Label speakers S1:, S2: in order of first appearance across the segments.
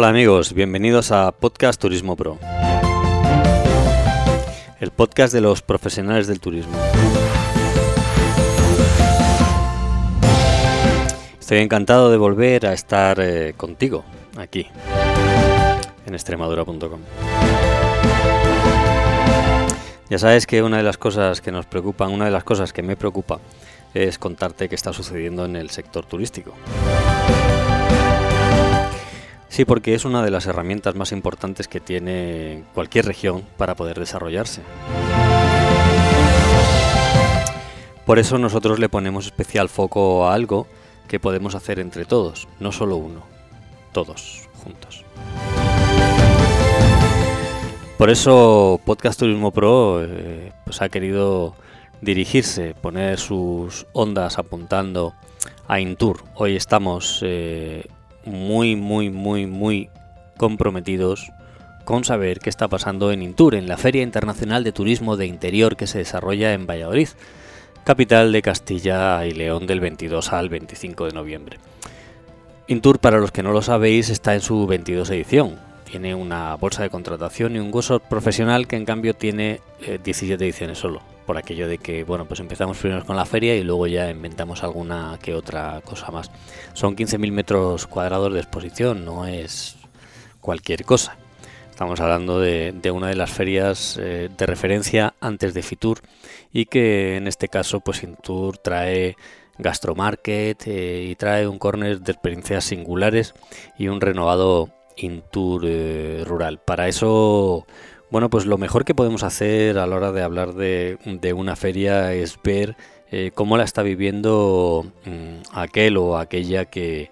S1: Hola amigos, bienvenidos a Podcast Turismo Pro, el podcast de los profesionales del turismo. Estoy encantado de volver a estar eh, contigo aquí en extremadura.com. Ya sabes que una de las cosas que nos preocupan, una de las cosas que me preocupa, es contarte qué está sucediendo en el sector turístico. Sí, porque es una de las herramientas más importantes que tiene cualquier región para poder desarrollarse. Por eso nosotros le ponemos especial foco a algo que podemos hacer entre todos, no solo uno, todos juntos. Por eso Podcast Turismo Pro eh, pues ha querido dirigirse, poner sus ondas apuntando a Intour. Hoy estamos eh, muy, muy, muy, muy comprometidos con saber qué está pasando en Intur, en la Feria Internacional de Turismo de Interior que se desarrolla en Valladolid, capital de Castilla y León del 22 al 25 de noviembre. Intur, para los que no lo sabéis, está en su 22 edición. Tiene una bolsa de contratación y un gozo profesional que en cambio tiene 17 eh, ediciones solo por aquello de que, bueno, pues empezamos primero con la feria y luego ya inventamos alguna que otra cosa más. Son 15.000 metros cuadrados de exposición, no es cualquier cosa. Estamos hablando de, una de las ferias eh, de referencia antes de Fitur y que en este caso, pues Intur trae Gastromarket eh, y trae un corner de experiencias singulares y un renovado Intur eh, rural. Para eso bueno, pues lo mejor que podemos hacer a la hora de hablar de, una feria es ver eh, cómo la está viviendo mm, aquel o aquella que,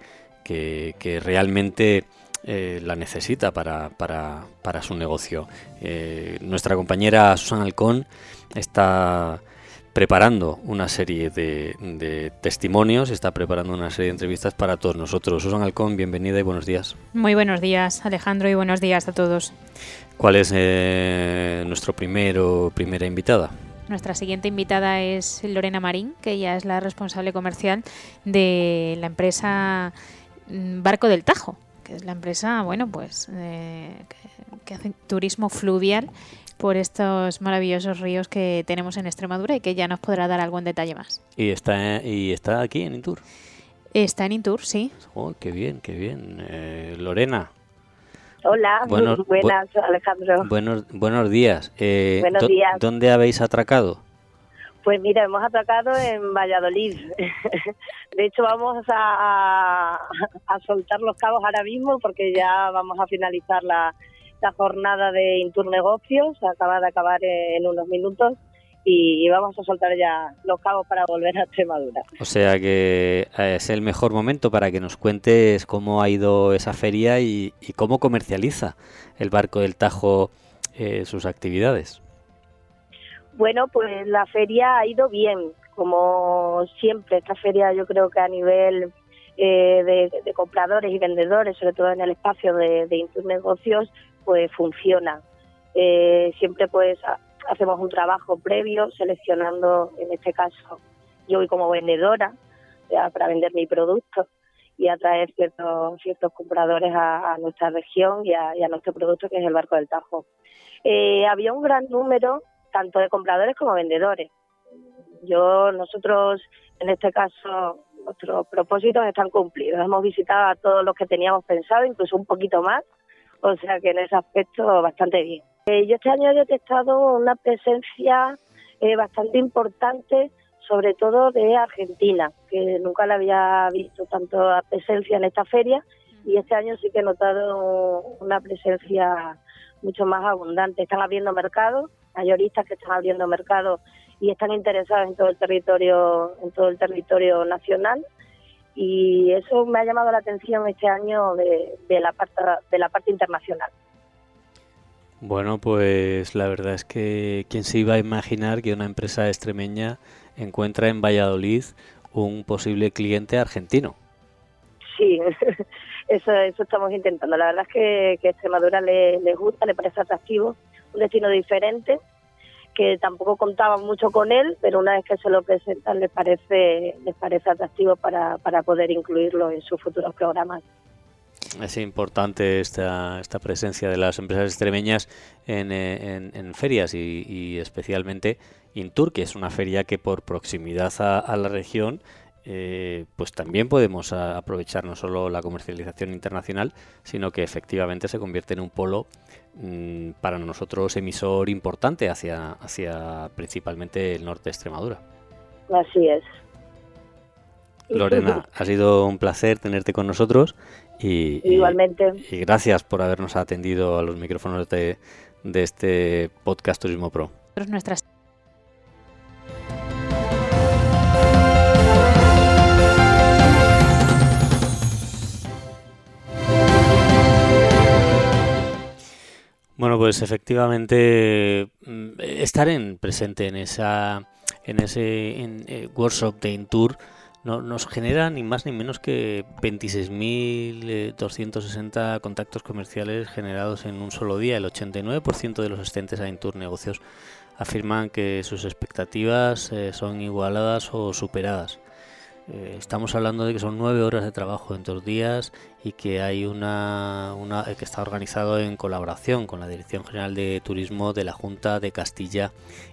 S1: realmente eh, la necesita para, su negocio. Eh, nuestra compañera Susan Alcón está preparando una serie de, de, testimonios, está preparando una serie de entrevistas para todos nosotros. Susan Alcón, bienvenida y buenos días.
S2: Muy buenos días, Alejandro, y buenos días a todos.
S1: ¿Cuál es eh, nuestro primero primera invitada?
S2: Nuestra siguiente invitada es Lorena Marín, que ella es la responsable comercial de la empresa mm, Barco del Tajo, que es la empresa, bueno, pues eh, que, hace turismo fluvial por estos maravillosos ríos que tenemos en Extremadura y que ya nos podrá dar algún detalle más.
S1: ¿Y está, y está aquí en Intur?
S2: Está en Intur, sí.
S1: Oh, qué bien, qué bien. Eh, Lorena,
S3: Hola, buenos, buenas, Alejandro.
S1: Buenos, buenos días.
S3: Eh, buenos días.
S1: ¿Dónde habéis atracado?
S3: Pues mira, hemos atracado en Valladolid. De hecho, vamos a, a, soltar los cabos ahora mismo porque ya vamos a finalizar la, la jornada de Intur Negocios. Acaba de acabar en unos minutos y vamos a soltar ya los cabos para volver a Extremadura.
S1: O sea que eh, es el mejor momento para que nos cuentes cómo ha ido esa feria y, cómo comercializa el barco del Tajo eh, sus actividades.
S3: Bueno, pues la feria ha ido bien, como siempre. Esta feria yo creo que a nivel eh, de, compradores y vendedores, sobre todo en el espacio de, de Negocios, pues funciona. siempre pues hacemos un trabajo previo seleccionando, en este caso, yo voy como vendedora para vender mi producto y atraer ciertos, ciertos compradores a, nuestra región y a, nuestro producto que es el barco del Tajo. Eh, había un gran número tanto de compradores como vendedores. Yo, nosotros, en este caso, nuestros propósitos están cumplidos. Hemos visitado a todos los que teníamos pensado, incluso un poquito más, o sea que en ese aspecto bastante bien. Eh, yo este año he detectado una presencia eh, bastante importante, sobre todo de Argentina, que nunca la había visto tanto presencia en esta feria y este año sí que he notado una presencia mucho más abundante. Están abriendo mercados, mayoristas que están abriendo mercados y están interesados en todo el territorio, en todo el territorio nacional y eso me ha llamado la atención este año de, de la parte de la parte internacional.
S1: Bueno, pues la verdad es que quién se iba a imaginar que una empresa extremeña encuentra en Valladolid un posible cliente argentino.
S3: Sí, eso, eso estamos intentando. La verdad es que, Extremadura le, gusta, le parece atractivo, un destino diferente, que tampoco contaban mucho con él, pero una vez que se lo presentan les parece, les parece atractivo para, para poder incluirlo en sus futuros programas.
S1: Es importante esta, esta presencia de las empresas extremeñas en, en, ferias y, especialmente Intur, que es una feria que por proximidad a, la región eh, pues también podemos aprovechar no solo la comercialización internacional, sino que efectivamente se convierte en un polo mm, para nosotros emisor importante hacia, hacia principalmente el norte de Extremadura.
S3: Así es.
S1: Lorena, ha sido un placer tenerte con nosotros y,
S3: Igualmente.
S1: Y, gracias por habernos atendido a los micrófonos de, de este podcast Turismo Pro.
S2: Nuestras
S1: Bueno, pues efectivamente mm, estar en, presente en esa en ese en, eh, workshop de Intour no, nos genera ni más ni menos que 26.260 eh, contactos comerciales generados en un solo día. El 89% de los asistentes a Intour Negocios afirman que sus expectativas eh, son igualadas o superadas. Eh, estamos hablando de que son nueve horas de trabajo en dos días y que hay una, una, que está organizado en colaboración con la Dirección General de Turismo de la Junta de Castilla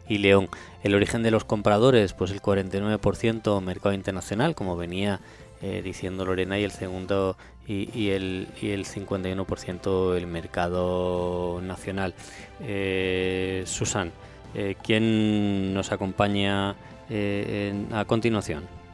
S1: y León. El origen de los compradores, pues el 49% mercado internacional, como venía eh, diciendo Lorena, y el segundo y, el, y el 51% el mercado nacional. Eh, Susan, eh, ¿quién nos acompaña a continuación?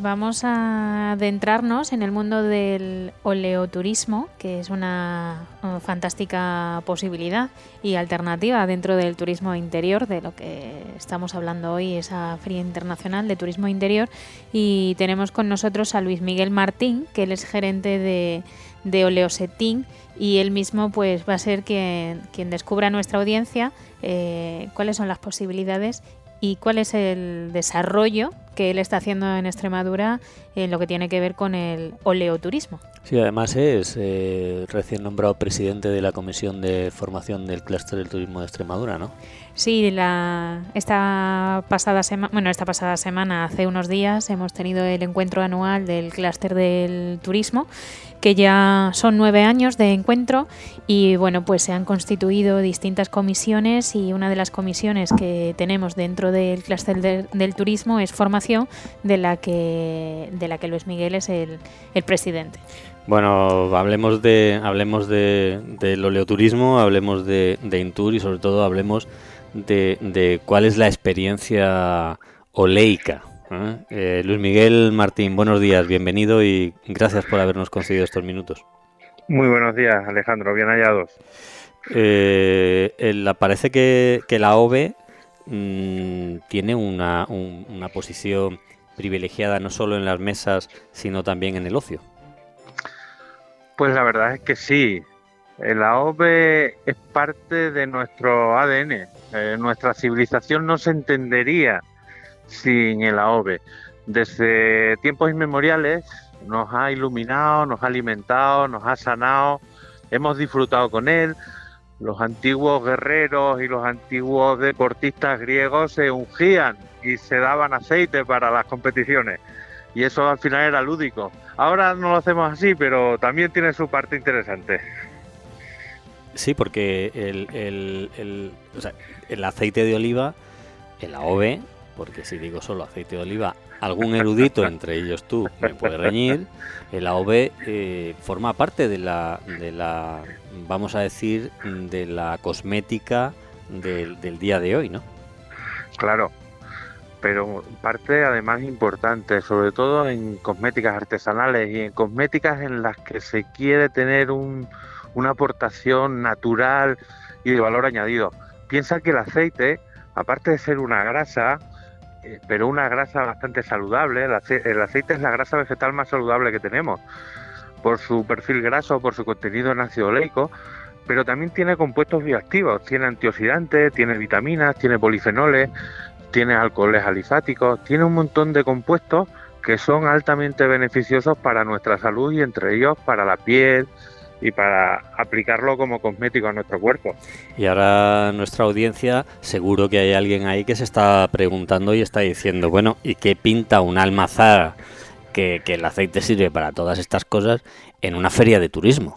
S2: Vamos a adentrarnos en el mundo del oleoturismo, que es una, fantástica posibilidad y alternativa dentro del turismo interior, de lo que estamos hablando hoy, esa Feria Internacional de Turismo Interior. Y tenemos con nosotros a Luis Miguel Martín, que él es gerente de, Oleosetín y él mismo pues va a ser quien, quien descubra a nuestra audiencia eh, cuáles son las posibilidades y cuál es el desarrollo que él está haciendo en Extremadura en lo que tiene que ver con el oleoturismo.
S1: Sí, además es eh, recién nombrado presidente de la Comisión de Formación del Clúster del Turismo de Extremadura, ¿no?
S2: Sí, la, esta pasada semana, bueno, esta pasada semana, hace unos días, hemos tenido el encuentro anual del clúster del turismo, que ya son nueve años de encuentro y bueno, pues se han constituido distintas comisiones y una de las comisiones que tenemos dentro del clúster del, turismo es formación, de la que de la que Luis Miguel es el, el presidente.
S1: Bueno, hablemos de hablemos de, del oleoturismo, hablemos de, de Intur y sobre todo hablemos de, cuál es la experiencia oleica. ¿eh? Eh, Luis Miguel Martín, buenos días, bienvenido y gracias por habernos concedido estos minutos.
S4: Muy buenos días, Alejandro, bien hallados.
S1: Eh, parece que, la OVE mm, tiene una, una posición privilegiada no solo en las mesas, sino también en el ocio.
S4: Pues la verdad es que sí. El AOVE es parte de nuestro ADN. Eh, nuestra civilización no se entendería sin el AOVE. Desde tiempos inmemoriales nos ha iluminado, nos ha alimentado, nos ha sanado, hemos disfrutado con él. Los antiguos guerreros y los antiguos deportistas griegos se ungían y se daban aceite para las competiciones. Y eso al final era lúdico. Ahora no lo hacemos así, pero también tiene su parte interesante.
S1: Sí, porque el, el, el, aceite de oliva, el AOVE, porque si digo solo aceite de oliva, algún erudito, entre ellos tú, me puede reñir, el AOVE eh, forma parte de la, de la, vamos a decir, de la cosmética del, día de hoy, ¿no?
S4: Claro, pero parte además importante, sobre todo en cosméticas artesanales y en cosméticas en las que se quiere tener un, una aportación natural y de valor añadido. Piensa que el aceite, aparte de ser una grasa, pero una grasa bastante saludable, el, aceite es la grasa vegetal más saludable que tenemos, por su perfil graso, por su contenido en ácido oleico, pero también tiene compuestos bioactivos, tiene antioxidantes, tiene vitaminas, tiene polifenoles, tiene alcoholes alifáticos, tiene un montón de compuestos que son altamente beneficiosos para nuestra salud y entre ellos para la piel, y para aplicarlo como cosmético a nuestro cuerpo.
S1: Y ahora nuestra audiencia, seguro que hay alguien ahí que se está preguntando y está diciendo, bueno, ¿y qué pinta un almazar que, el aceite sirve para todas estas cosas en una feria de turismo.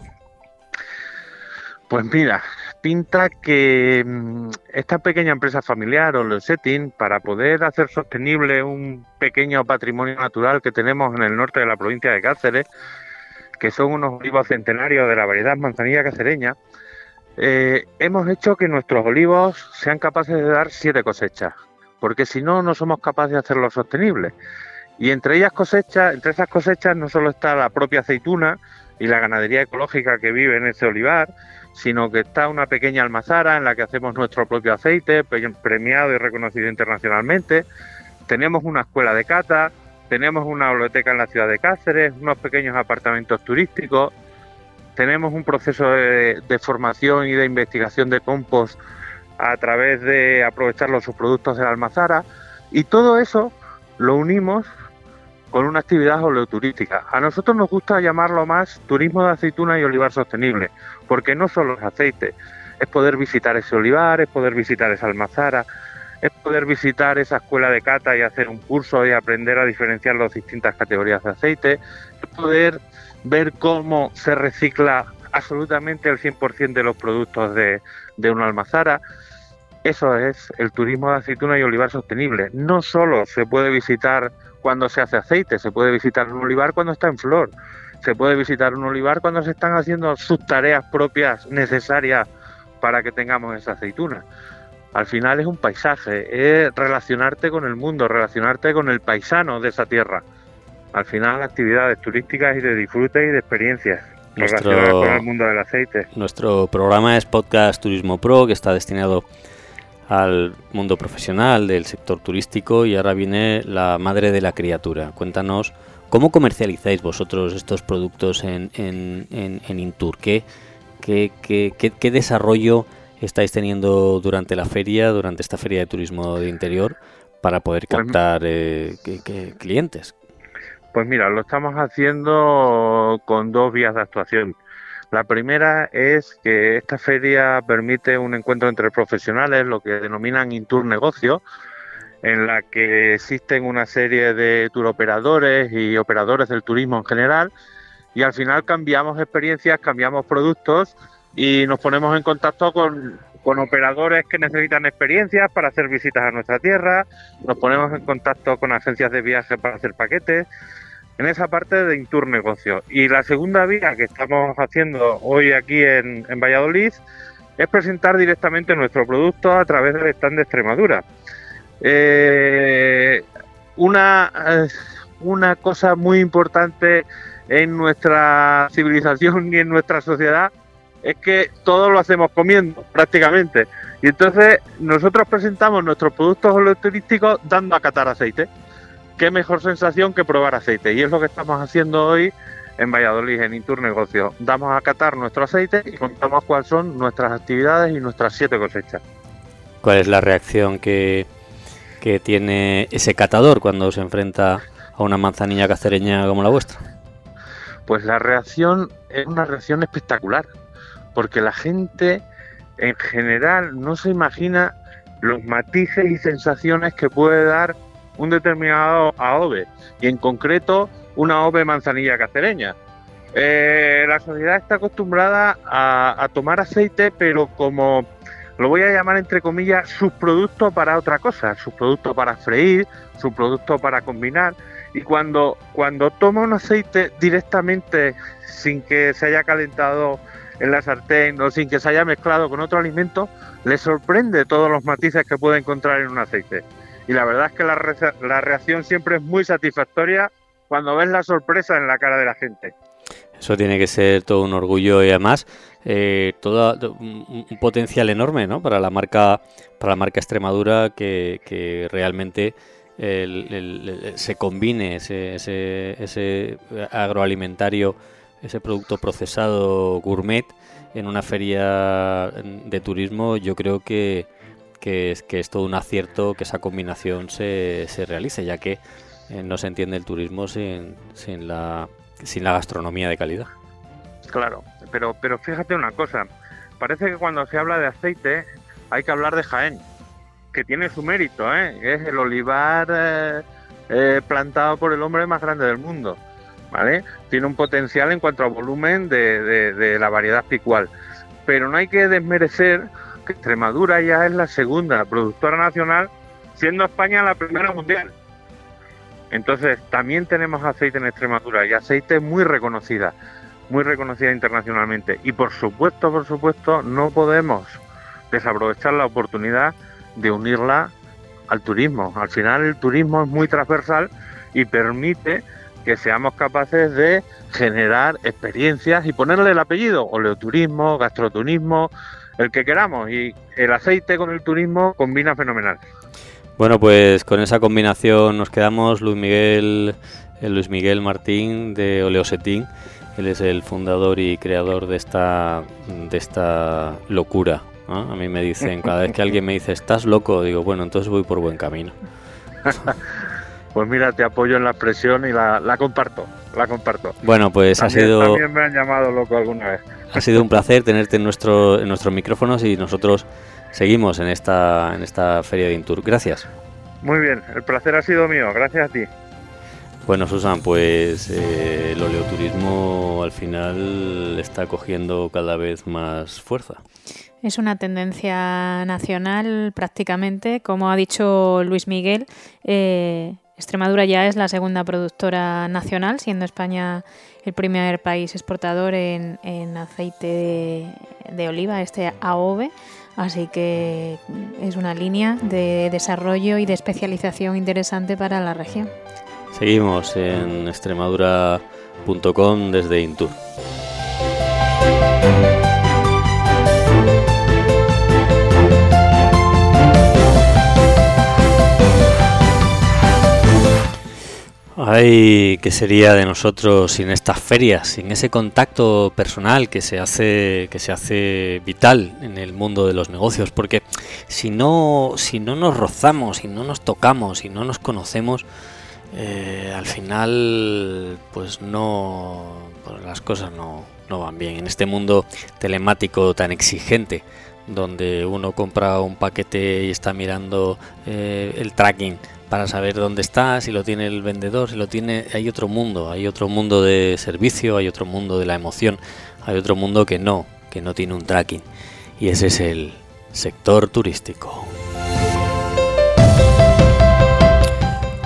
S4: Pues mira, pinta que mm, esta pequeña empresa familiar o el setting, para poder hacer sostenible un pequeño patrimonio natural que tenemos en el norte de la provincia de Cáceres, que son unos olivos centenarios de la variedad manzanilla cacereña, eh, hemos hecho que nuestros olivos sean capaces de dar siete cosechas, porque si no, no somos capaces de hacerlo sostenible. Y entre ellas cosechas, entre esas cosechas no solo está la propia aceituna y la ganadería ecológica que vive en ese olivar, sino que está una pequeña almazara en la que hacemos nuestro propio aceite, premiado y reconocido internacionalmente. Tenemos una escuela de cata, tenemos una biblioteca en la ciudad de Cáceres, unos pequeños apartamentos turísticos, tenemos un proceso de, formación y de investigación de compost a través de aprovechar los subproductos de la almazara y todo eso lo unimos con una actividad oleoturística. A nosotros nos gusta llamarlo más turismo de aceituna y olivar sostenible, porque no solo es aceite, es poder visitar ese olivar, es poder visitar esa almazara, es poder visitar esa escuela de cata y hacer un curso y aprender a diferenciar las distintas categorías de aceite, es poder ver cómo se recicla absolutamente el 100% de los productos de, una almazara. Eso es el turismo de aceituna y olivar sostenible. No solo se puede visitar cuando se hace aceite, se puede visitar un olivar cuando está en flor, se puede visitar un olivar cuando se están haciendo sus tareas propias necesarias para que tengamos esa aceituna. Al final es un paisaje, es relacionarte con el mundo, relacionarte con el paisano de esa tierra al final actividades turísticas y de disfrute y de experiencias relacionadas con el mundo del aceite.
S1: Nuestro programa es Podcast Turismo Pro, que está destinado al mundo profesional del sector turístico y ahora viene la madre de la criatura. Cuéntanos cómo comercializáis vosotros estos productos en, en, en, Intur. ¿Qué, qué, desarrollo estáis teniendo durante la feria, durante esta feria de turismo de interior, para poder pues captar eh, clientes?
S4: Pues mira, lo estamos haciendo con dos vías de actuación. La primera es que esta feria permite un encuentro entre profesionales, lo que denominan Intour Negocio, en la que existen una serie de turoperadores y operadores del turismo en general, y al final cambiamos experiencias, cambiamos productos y nos ponemos en contacto con, con operadores que necesitan experiencias para hacer visitas a nuestra tierra, nos ponemos en contacto con agencias de viaje para hacer paquetes en esa parte de Intur Negocio. Y la segunda vía que estamos haciendo hoy aquí en, Valladolid es presentar directamente nuestro producto a través del stand de Extremadura. Eh, una, eh, una cosa muy importante en nuestra civilización y en nuestra sociedad es que todo lo hacemos comiendo prácticamente. Y entonces nosotros presentamos nuestros productos turísticos dando a catar aceite qué mejor sensación que probar aceite. Y es lo que estamos haciendo hoy en Valladolid, en Intur Negocio. Damos a catar nuestro aceite y contamos cuáles son nuestras actividades y nuestras siete cosechas.
S1: ¿Cuál es la reacción que, que tiene ese catador cuando se enfrenta a una manzanilla cacereña como la vuestra?
S4: Pues la reacción es una reacción espectacular, porque la gente en general no se imagina los matices y sensaciones que puede dar un determinado AOVE y en concreto una AOVE manzanilla cacereña. Eh, la sociedad está acostumbrada a, tomar aceite, pero como lo voy a llamar entre comillas, subproducto para otra cosa, subproducto para freír, subproducto para combinar. Y cuando, cuando toma un aceite directamente sin que se haya calentado en la sartén o sin que se haya mezclado con otro alimento, le sorprende todos los matices que puede encontrar en un aceite y la verdad es que la, reacción siempre es muy satisfactoria cuando ves la sorpresa en la cara de la gente.
S1: Eso tiene que ser todo un orgullo y además eh, todo un, potencial enorme ¿no? para la marca para la marca Extremadura que, realmente se combine ese, ese, ese, agroalimentario, ese producto procesado gourmet en una feria de turismo. Yo creo que, que es, que es todo un acierto que esa combinación se, se realice, ya que eh, no se entiende el turismo sin, sin, la, sin la gastronomía de calidad.
S4: Claro, pero, pero fíjate una cosa, parece que cuando se habla de aceite hay que hablar de Jaén, que tiene su mérito, ¿eh? es el olivar eh, eh, plantado por el hombre más grande del mundo. ¿Vale? Tiene un potencial en cuanto a volumen de, la variedad picual. Pero no hay que desmerecer que Extremadura ya es la segunda productora nacional, siendo España la primera mundial. Entonces, también tenemos aceite en Extremadura y aceite muy reconocida, muy reconocida internacionalmente. Y por supuesto, por supuesto, no podemos desaprovechar la oportunidad de unirla al turismo. Al final el turismo es muy transversal y permite que seamos capaces de generar experiencias y ponerle el apellido, oleoturismo, gastroturismo, el que queramos. Y el aceite con el turismo combina fenomenal.
S1: Bueno, pues con esa combinación nos quedamos Luis Miguel, eh, Luis Miguel Martín de Oleosetín. Él es el fundador y creador de esta, de esta locura. A mí me dicen, cada vez que alguien me dice, estás loco, digo, bueno, entonces voy por buen camino.
S4: Pues mira, te apoyo en la expresión y la, comparto, la comparto.
S1: Bueno, pues ha sido...
S4: También me han llamado loco alguna vez.
S1: Ha sido un placer tenerte en, nuestro, en nuestros micrófonos y nosotros seguimos en esta, en esta feria de Intur. Gracias.
S4: Muy bien, el placer ha sido mío, gracias a ti.
S1: Bueno, Susan, pues eh, el oleoturismo al final está cogiendo cada vez más fuerza.
S2: Es una tendencia nacional prácticamente, como ha dicho Luis Miguel. Eh, Extremadura ya es la segunda productora nacional, siendo España el primer país exportador en, aceite de, oliva, este AOVE. Así que es una línea de desarrollo y de especialización interesante para la región.
S1: Seguimos en extremadura.com desde Intur. Ay, ¿qué sería de nosotros sin estas ferias, sin ese contacto personal que se hace que se hace vital en el mundo de los negocios? Porque si no si no nos rozamos, si no nos tocamos, si no nos conocemos, eh, al final pues no pues las cosas no, no van bien en este mundo telemático tan exigente donde uno compra un paquete y está mirando eh, el tracking para saber dónde está, si lo tiene el vendedor, si lo tiene, hay otro mundo, hay otro mundo de servicio, hay otro mundo de la emoción, hay otro mundo que no, que no tiene un tracking. Y ese es el sector turístico.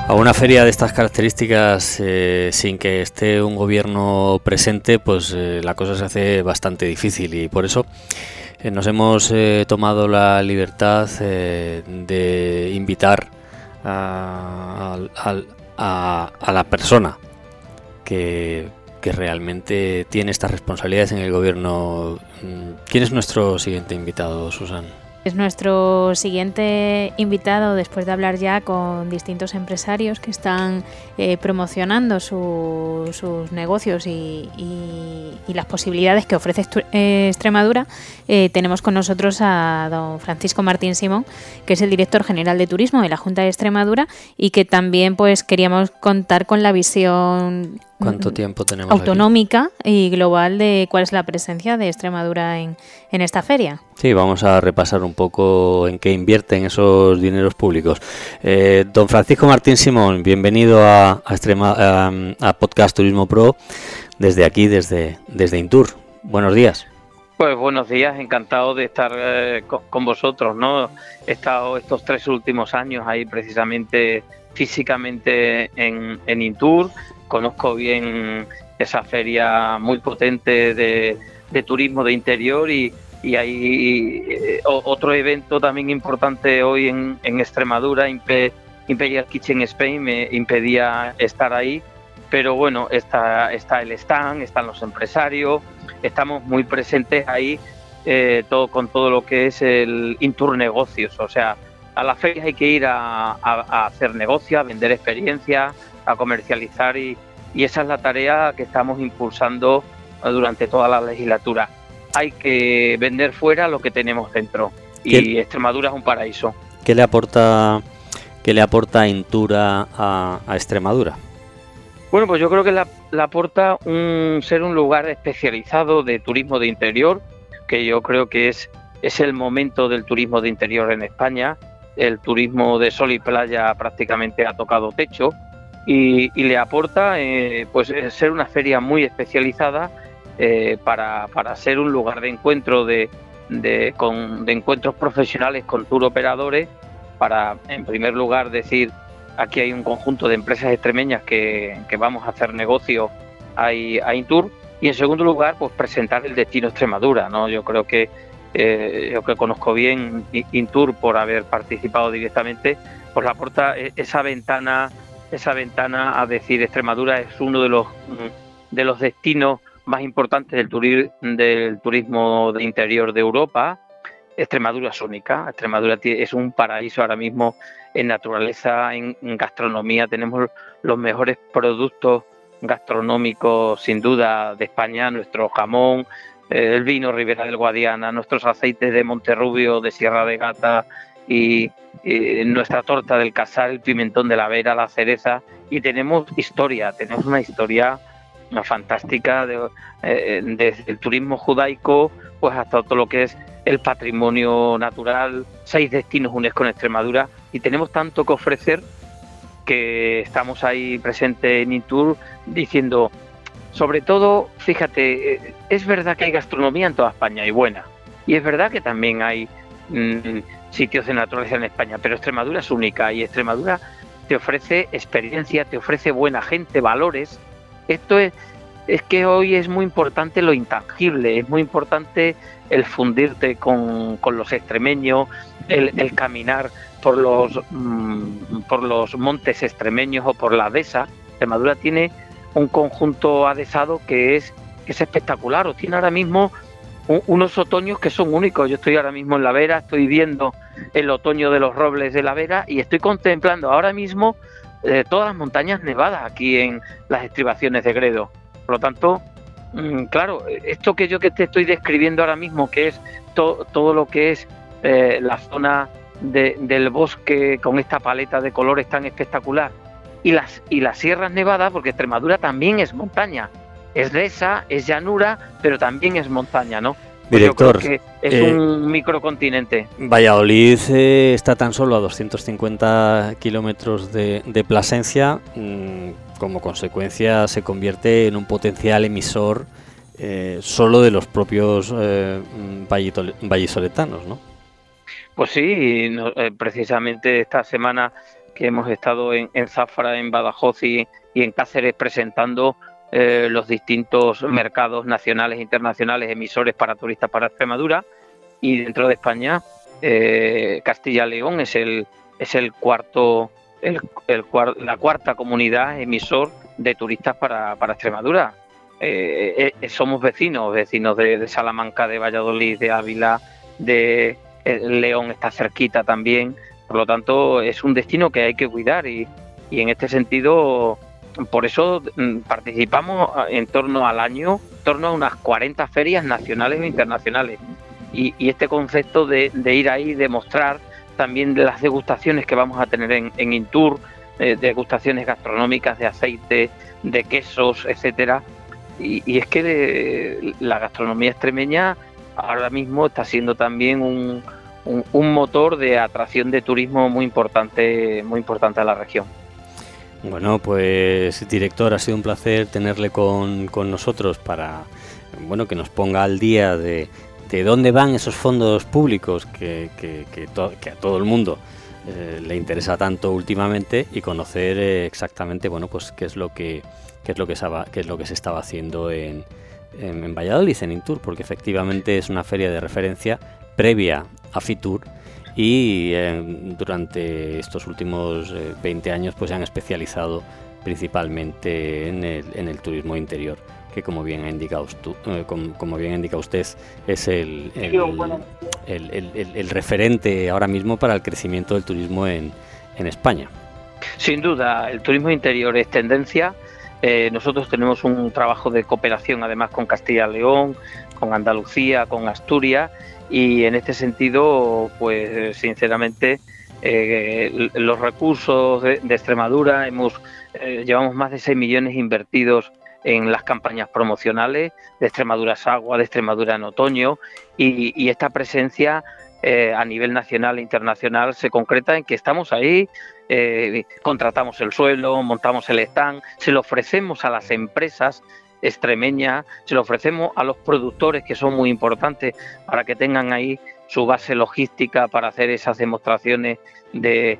S1: A una feria de estas características, eh, sin que esté un gobierno presente, pues eh, la cosa se hace bastante difícil y por eso eh, nos hemos tomado la libertad de invitar a, la persona que, realmente tiene estas responsabilidades en el gobierno. ¿Quién es nuestro siguiente invitado, Susan?
S2: Es nuestro siguiente invitado después de hablar ya con distintos empresarios que están eh, promocionando sus negocios y, las posibilidades que ofrece eh, Extremadura. Eh, tenemos con nosotros a don Francisco Martín Simón, que es el director general de turismo de la Junta de Extremadura y que también pues queríamos contar con la visión
S1: ¿Cuánto tiempo tenemos
S2: autonómica y global de cuál es la presencia de Extremadura en, esta feria.
S1: Sí, vamos a repasar un poco en qué invierten esos dineros públicos. Eh, don Francisco Martín Simón, bienvenido a, a, Podcast Turismo Pro desde aquí, desde, desde Intur. Buenos días.
S5: Pues buenos días, encantado de estar eh, con, vosotros, ¿no? He estado estos tres últimos años ahí precisamente físicamente en, en Intur, conozco bien esa feria muy potente de, turismo de interior y, hay eh, otro evento también importante hoy en, Extremadura, Imperial Kitchen Spain, me impedía estar ahí, pero bueno, está, está el stand, están los empresarios, estamos muy presentes ahí eh, todo con todo lo que es el Intour Negocios, o sea, a la feria hay que ir a, a hacer negocios, a vender experiencias, a comercializar y, esa es la tarea que estamos impulsando durante toda la legislatura. Hay que vender fuera lo que tenemos dentro y Extremadura es un paraíso.
S1: ¿Qué le aporta, qué le aporta Intura a, Extremadura?
S5: Bueno, pues yo creo que le, aporta un, ser un lugar especializado de turismo de interior, que yo creo que es, es el momento del turismo de interior en España. El turismo de sol y playa prácticamente ha tocado techo y, le aporta eh, pues ser una feria muy especializada para, para, ser un lugar de encuentro de, de, con, de encuentros profesionales con tour operadores para en primer lugar decir aquí hay un conjunto de empresas extremeñas que, que vamos a hacer negocio a, a Intour y en segundo lugar pues presentar el destino Extremadura no yo creo que eh, yo que conozco bien Intour por haber participado directamente, pues aporta e-, esa ventana, esa ventana a decir Extremadura es uno de los de los destinos más importantes del, del turismo de interior de Europa. Extremadura es única, Extremadura es un paraíso ahora mismo en naturaleza, en, gastronomía, tenemos los mejores productos gastronómicos sin duda de España, nuestro jamón, el vino Ribera del Guadiana, nuestros aceites de Monterrubio, de Sierra de Gata y, nuestra torta del casal, el pimentón de la vera, la cereza y tenemos historia, tenemos una historia fantástica eh, desde el turismo judaico pues hasta todo lo que es el patrimonio natural, seis destinos UNESCO en Extremadura y tenemos tanto que ofrecer que estamos ahí presentes en Intour diciendo sobre todo, fíjate, eh, es verdad que hay gastronomía en toda España y buena. Y es verdad que también hay mm, sitios de naturaleza en España, pero Extremadura es única y Extremadura te ofrece experiencia, te ofrece buena gente, valores. Esto es, es que hoy es muy importante lo intangible, es muy importante el fundirte con, los extremeños, el, caminar por los, mm, por los montes extremeños o por la dehesa. Extremadura tiene un conjunto adesado que es, es espectacular. O tiene ahora mismo unos otoños que son únicos. Yo estoy ahora mismo en La Vera, estoy viendo el otoño de los robles de La Vera y estoy contemplando ahora mismo eh, todas las montañas nevadas aquí en las estribaciones de Gredo. Por lo tanto, mm, claro, esto que yo que te estoy describiendo ahora mismo, que es todo lo que es eh, la zona del bosque con esta paleta de colores tan espectacular, y las, y las sierras nevadas, porque Extremadura también es montaña. Es esa, es llanura, pero también es montaña, ¿no?
S1: Pues Director, que
S5: es eh, un microcontinente.
S1: Valladolid eh, está tan solo a 250 kilómetros de, de, Plasencia. Mm, como consecuencia, se convierte en un potencial emisor eh, solo de los propios mm, vallisoletanos, ¿no?
S5: Pues sí, precisamente esta semana que hemos estado en, Zafra, en Badajoz y, en Cáceres presentando eh, los distintos mercados nacionales e internacionales emisores para turistas para Extremadura y dentro de España eh, Castilla-León es el es el cuarto el, la cuarta comunidad emisor de turistas para, para Extremadura. Eh, somos vecinos vecinos de, Salamanca de Valladolid de Ávila de León está cerquita también. Por lo tanto, es un destino que hay que cuidar y, en este sentido, por eso mm, participamos en torno al año, en torno a unas 40 ferias nacionales o internacionales. Y, este concepto de, ir ahí, de mostrar también las degustaciones que vamos a tener en, en Intour, eh, degustaciones gastronómicas de aceite, de quesos, etcétera. Y, es que la gastronomía extremeña ahora mismo está siendo también un, un, motor de atracción de turismo muy importante, muy importante a la región.
S1: Bueno, pues director, ha sido un placer tenerle con, nosotros para bueno que nos ponga al día de, de dónde van esos fondos públicos que, que, que, a todo el mundo eh, le interesa tanto últimamente y conocer eh, exactamente bueno pues qué es lo que qué es lo que qué es lo que se estaba haciendo en, en, en Valladolid en Intur porque efectivamente es una feria de referencia previa a Fitur y eh, durante estos últimos 20 eh, años pues se han especializado principalmente en el, en el turismo interior que como bien ha indicado usted, eh, como, bien indica usted es el el, referente ahora mismo para el crecimiento del turismo en, en España.
S5: Sin duda, el turismo interior es tendencia. nosotros tenemos un trabajo de cooperación además con Castilla-León, con Andalucía, con Asturias y en este sentido, pues sinceramente, eh, los recursos de, Extremadura, hemos eh, llevamos más de 6 millones invertidos en las campañas promocionales de Extremadura es agua, de Extremadura en otoño y, esta presencia eh, a nivel nacional e internacional se concreta en que estamos ahí, eh, contratamos el suelo, montamos el stand, se lo ofrecemos a las empresas extremeñas, se lo ofrecemos a los productores que son muy importantes para que tengan ahí su base logística para hacer esas demostraciones de,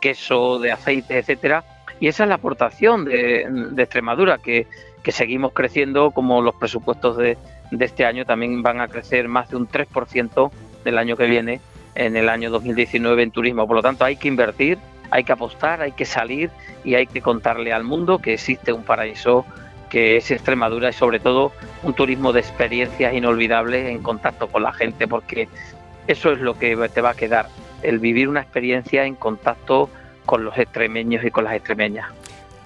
S5: queso, de aceite, etcétera. Y esa es la aportación de, Extremadura, que, seguimos creciendo como los presupuestos de, de este año también van a crecer más de un 3% del año que viene, en el año 2019 en turismo. Por lo tanto, hay que invertir, hay que apostar, hay que salir y hay que contarle al mundo que existe un paraíso que es Extremadura y sobre todo un turismo de experiencias inolvidables en contacto con la gente, porque eso es lo que te va a quedar, el vivir una experiencia en contacto con los extremeños y con las extremeñas.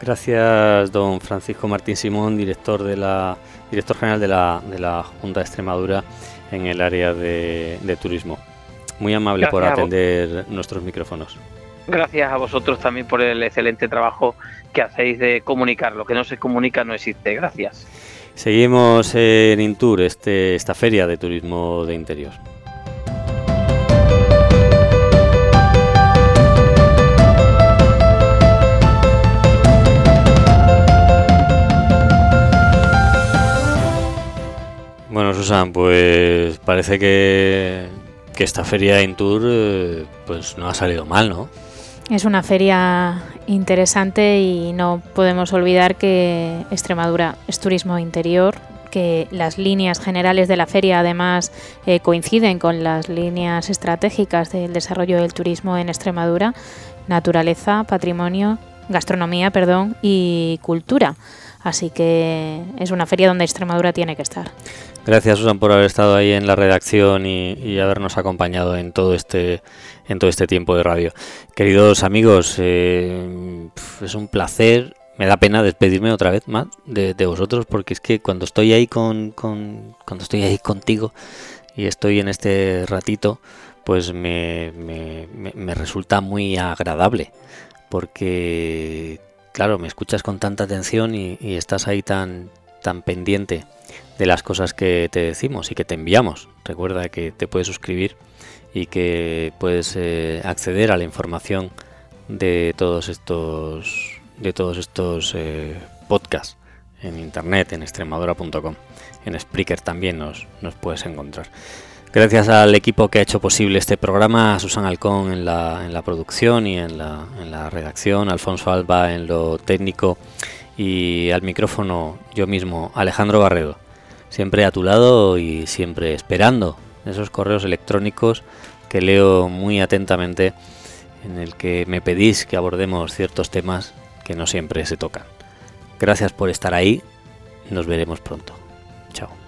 S1: Gracias, don Francisco Martín Simón, director de la director general de la, de la Junta de Extremadura en el área de, turismo. Muy amable por atender nuestros micrófonos.
S5: Gracias a vosotros también por el excelente trabajo que hacéis de comunicar. Lo que no se comunica no existe. Gracias.
S1: Seguimos en Intur, este, esta feria de turismo de interior. Bueno, Susan, pues parece que, esta feria Intur eh, pues no ha salido mal, ¿no?
S2: Es una feria interesante y no podemos olvidar que Extremadura es turismo interior, que las líneas generales de la feria además eh, coinciden con las líneas estratégicas del desarrollo del turismo en Extremadura, naturaleza, patrimonio, gastronomía, perdón, y cultura. Así que es una feria donde Extremadura tiene que estar.
S1: Gracias Susan por haber estado ahí en la redacción y, habernos acompañado en todo este en todo este tiempo de radio. Queridos amigos, eh, es un placer. Me da pena despedirme otra vez más de, vosotros porque es que cuando estoy ahí con, cuando estoy ahí contigo y estoy en este ratito, pues me, me resulta muy agradable porque claro, me escuchas con tanta atención y, estás ahí tan, tan pendiente de las cosas que te decimos y que te enviamos. Recuerda que te puedes suscribir y que puedes eh, acceder a la información de todos estos de todos estos eh, podcasts en internet en extremadura.com en Spreaker también nos, nos puedes encontrar Gracias al equipo que ha hecho posible este programa, a Susan Alcón en la, en la producción y en la, en la redacción, Alfonso Alba en lo técnico y al micrófono yo mismo, Alejandro Barredo. Siempre a tu lado y siempre esperando esos correos electrónicos que leo muy atentamente en el que me pedís que abordemos ciertos temas que no siempre se tocan. Gracias por estar ahí, nos veremos pronto. Chao.